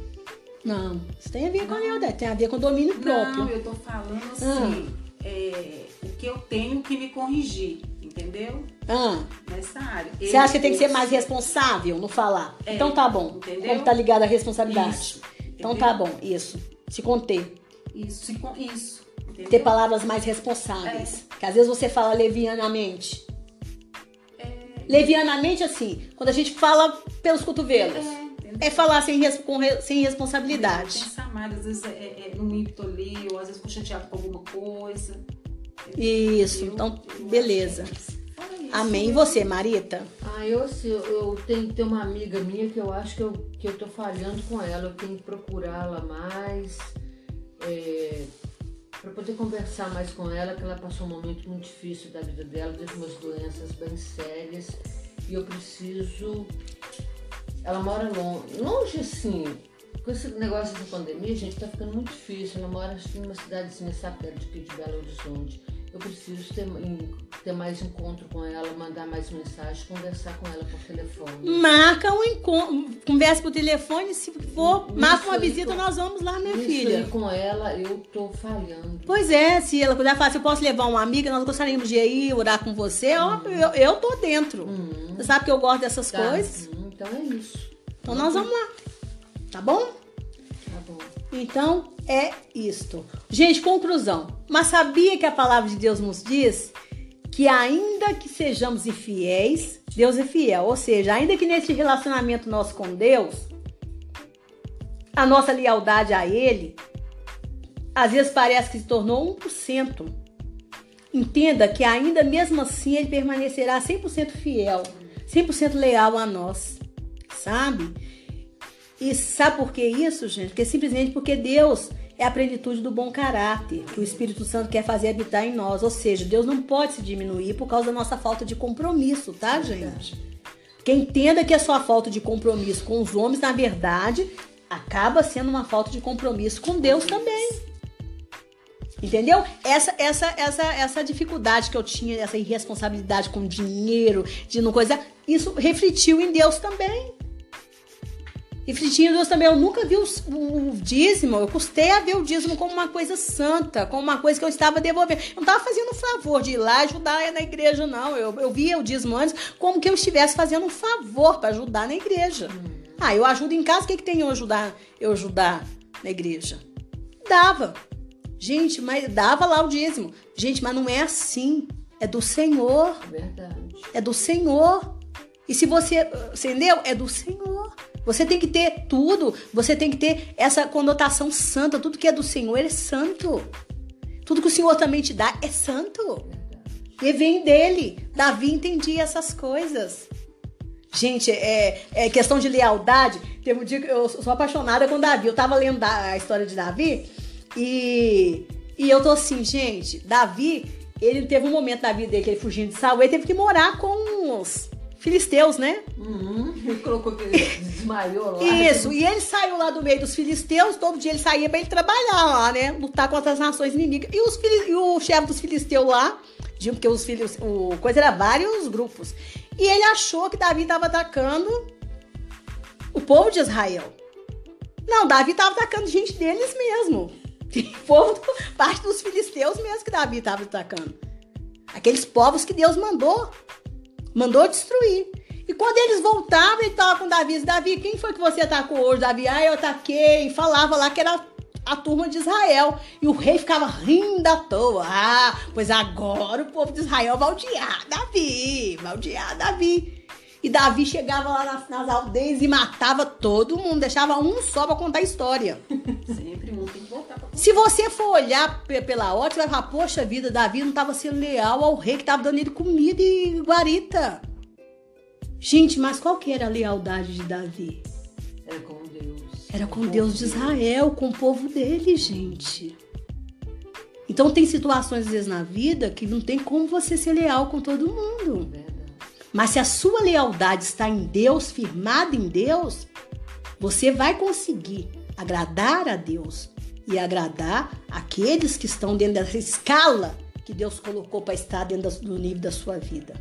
Não, isso tem a ver com a lealdade, tem a ver com o domínio próprio.
Não, eu tô falando assim, é, o que eu tenho que me corrigir, entendeu?
Ah,
Nessa área.
você acha que tem que ser mais responsável no falar?
É,
então tá bom.
entendeu?
Como tá ligado à responsabilidade.
Isso,
então tá bom, isso. Se conter.
Isso, isso. Entendeu?
ter palavras mais responsáveis. Que às vezes você fala levianamente. Levianamente, assim, quando a gente fala pelos cotovelos.
É?
É falar sem, res- com sem responsabilidade.
Pensar mais, às vezes é, é, é no ímpeto ali, ou às vezes fico chateado com alguma coisa.
Isso, então, beleza.
que
Amém. E você, Marita?
Ah, eu, assim, eu, eu tenho, tenho uma amiga minha que eu acho que eu, que eu tô falhando com ela. Eu tenho que procurá-la mais, é, para poder conversar mais com ela, que ela passou um momento muito difícil da vida dela, teve umas doenças bem sérias. E eu preciso. Ela mora longe, longe assim. Com esse negócio de pandemia, gente, tá ficando muito difícil. Ela mora acho que numa cidadezinha satélite aqui de Belo Horizonte. Eu preciso ter, ter mais encontro com ela, mandar mais mensagens, conversar com ela por telefone.
Marca um encontro, conversa por telefone, se for,
Isso
marca uma visita,
com-
nós vamos lá, minha filha.
com ela eu tô falhando.
Pois é, se ela puder falar, se eu posso levar uma amiga, nós gostaríamos de ir orar com você, ó, eu, eu tô dentro.
Uhum.
Você sabe que eu gosto dessas
Tá.
coisas.
Uhum, Então é isso.
Então nós vamos lá. Tá bom? Então é isto. Gente, conclusão. Mas sabia que a palavra de Deus nos diz que ainda que sejamos infiéis, Deus é fiel. Ou seja, ainda que nesse relacionamento nosso com Deus, a nossa lealdade a Ele, às vezes parece que se tornou 1%. Entenda que ainda mesmo assim Ele permanecerá 100% fiel, 100% leal a nós. Sabe? E sabe por que isso, gente? Porque simplesmente porque Deus é a plenitude do bom caráter que o Espírito Santo quer fazer habitar em nós. Ou seja, Deus não pode se diminuir por causa da nossa falta de compromisso, tá, gente? Que entenda que a sua falta de compromisso com os homens, na verdade, acaba sendo uma falta de compromisso com Deus também. Entendeu? Essa, essa, essa, essa dificuldade que eu tinha, essa irresponsabilidade com dinheiro, de não coisa, isso refletiu em Deus também. Refletindo em Deus também, eu nunca vi o, o dízimo, eu custei a ver o dízimo como uma coisa santa, como uma coisa que eu estava devolvendo. Eu não estava fazendo um favor de ir lá ajudar na igreja, não. Eu, eu via o dízimo antes como que eu estivesse fazendo um favor para ajudar na igreja. Ah, eu ajudo em casa, o que, que tem eu ajudar, eu ajudar na igreja? Dava. Gente, mas dava lá o dízimo. Gente, mas não é assim. É do Senhor.
Verdade.
É do Senhor. E se você, entendeu? É do Senhor. Você tem que ter tudo, você tem que ter essa conotação santa. Tudo que é do Senhor é santo. Tudo que o Senhor também te dá é santo. E vem dele. Davi entendia essas coisas. Gente, é, é questão de lealdade. Teve um dia que eu sou apaixonada com Davi. Eu tava lendo a história de Davi e, e eu tô assim, gente, Davi, ele teve um momento da vida dele que ele fugindo de Saul, ele teve que morar com os filisteus, né?
Uhum. Ele colocou que ele desmaiou lá.
Isso, e ele saiu lá do meio dos filisteus, todo dia ele saía pra ele trabalhar lá, né? Lutar contra as nações inimigas. E, os, e o chefe dos filisteus lá, porque os filhos, o coisa era vários grupos. E ele achou que Davi estava atacando o povo de Israel. Não, Davi estava atacando gente deles mesmo. Povo, parte dos filisteus mesmo que Davi estava atacando. Aqueles povos que Deus mandou Mandou destruir. E quando eles voltavam, ele estava com Davi. Davi, quem foi que você atacou hoje? Davi, ah, eu ataquei. E falava lá que era a turma de Israel. E o rei ficava rindo à toa. Ah, pois agora o povo de Israel vai odiar Davi. Vai odiar Davi. E Davi chegava lá nas, nas, aldeias e matava todo mundo, deixava um só pra contar a história.
Sempre um tem que voltar pra contar.
Se você for olhar pela ótica, você vai falar, poxa vida, Davi não estava sendo leal ao rei que estava dando ele comida e guarita. Gente, mas qual que era a lealdade de Davi?
Era com Deus.
Era com Deus de Israel, com o povo dele, gente. Então tem situações às vezes na vida que não tem como você ser leal com todo mundo.
É.
Mas se a sua lealdade está em Deus, firmada em Deus, você vai conseguir agradar a Deus e agradar aqueles que estão dentro dessa escala que Deus colocou para estar dentro do nível da sua vida.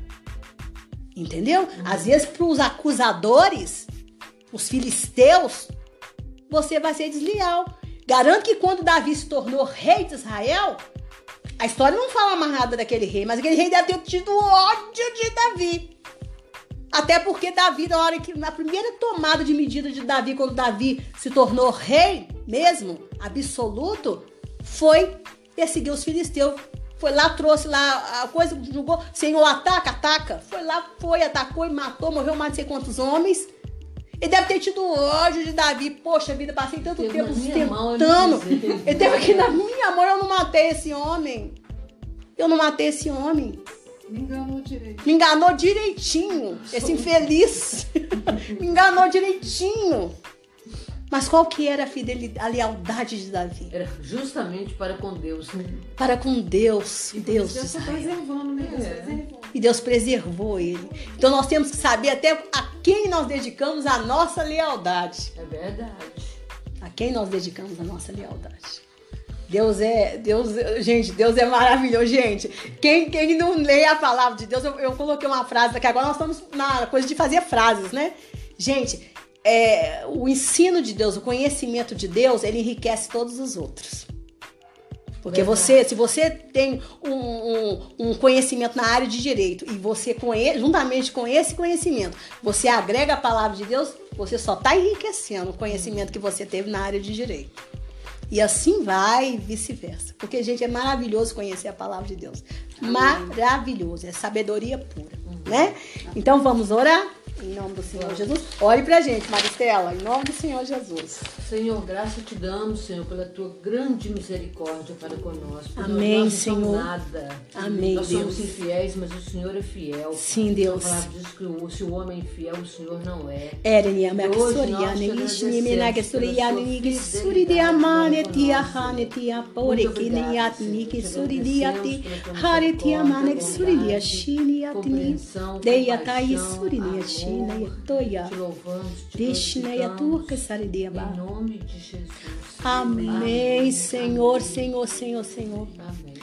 Entendeu? Às vezes, para os acusadores, os filisteus, você vai ser desleal. Garanto que quando Davi se tornou rei de Israel, a história não fala mais nada daquele rei, mas aquele rei deve ter tido ódio de Davi. Até porque Davi, na hora que na primeira tomada de medida de Davi, quando Davi se tornou rei mesmo, absoluto, foi perseguir os filisteus. Foi lá, trouxe lá a coisa, julgou, Senhor, ataca, ataca. Foi lá, foi, atacou e matou, morreu mais de sei quantos homens. Ele deve ter tido ódio de Davi. Poxa vida, passei tanto
Teve
tempo tentando.
Ele
teve aqui na minha mão, eu não matei esse homem. Eu não matei esse homem.
Me enganou direito.
Me enganou direitinho. Esse infeliz. Me enganou direitinho. Mas qual que era a fidelidade, a lealdade de Davi?
Era justamente para com Deus. né?
Para com Deus,
E
Deus
Deus
de
está preservando, né? Deus
É.
preservou.
E Deus preservou ele. Então nós temos que saber até a quem nós dedicamos a nossa lealdade.
É verdade.
A quem nós dedicamos a nossa lealdade. Deus é, Deus, gente, Deus é maravilhoso, gente. Quem, quem não lê a palavra de Deus, eu, eu coloquei uma frase aqui agora nós estamos na coisa de fazer frases, né? Gente, é, o ensino de Deus, o conhecimento de Deus, ele enriquece todos os outros. Porque
Verdade.
você, se você tem um, um- um conhecimento na área de direito e você conhece, juntamente com esse conhecimento, você agrega a palavra de Deus, você só está enriquecendo o conhecimento que você teve na área de direito. E assim vai e vice-versa. Porque, gente, é maravilhoso conhecer a palavra de Deus. Maravilhoso. É sabedoria pura. Né? Então vamos orar? Em nome do Senhor Jesus. Ore pra gente, Maristela. Em nome do Senhor Jesus.
Senhor, graça te damos, Senhor, pela tua grande misericórdia para conosco.
Amém,
nós não somos
Senhor.
nada.
Amém,
Nós somos
Deus.
infiéis, mas o Senhor é fiel.
Sim, Deus.
A palavra diz que o- se o homem é infiel, o Senhor não é.
Erenia
Hoje nós te
Maksoriana,
agradecemos
Nishni Menagesuriana,
pela sua
Nigisuri de
fidelidade
Amane,
para
Tia
conosco.
Hane, Tia
Muito
Poreki,
obrigada,
Niat,
Senhor.
Nikisuri
Te
Diati,
agradecemos pela tua
Hare Tia Mane,
misericórdia,
Suri Dia
bondade,
Shini, Atni,
compreensão,
Deia
glorificamos.
Turca, Sari Dia
Em nome de Jesus.
Amém, Senhor, Senhor, Senhor, Senhor.
Amém.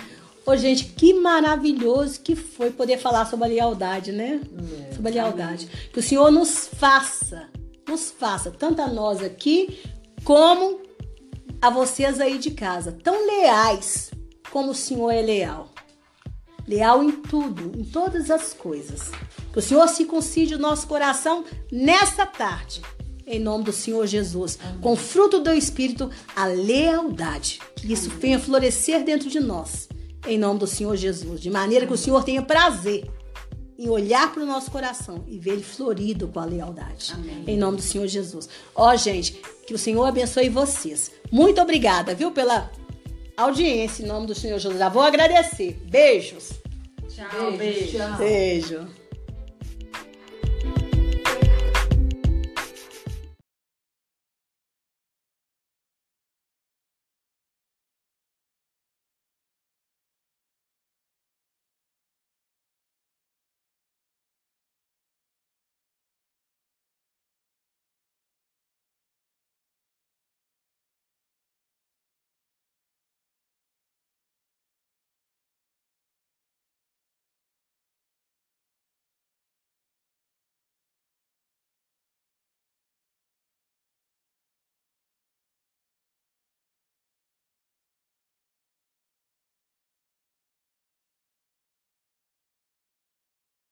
Ô, gente, que maravilhoso que foi poder falar sobre a lealdade, né?
É.
Sobre a lealdade. Que o Senhor nos faça, nos faça, tanto a nós aqui, como a vocês aí de casa, tão leais como o Senhor é leal. Leal em tudo, em todas as coisas. Que o Senhor se concide o nosso coração nessa tarde. em nome do Senhor Jesus. Amém. Com fruto do Espírito, a lealdade. Isso Amém. venha florescer dentro de nós, em nome do Senhor Jesus. De maneira Amém. que o Senhor tenha prazer em olhar para o nosso coração e ver ele florido com a lealdade. Amém. Em nome do Senhor Jesus. Ó, oh, gente, que o Senhor abençoe vocês. Muito obrigada, viu, pela audiência em nome do Senhor Jesus. Vou agradecer. Beijos.
Tchau, beijo.
Beijo. beijo.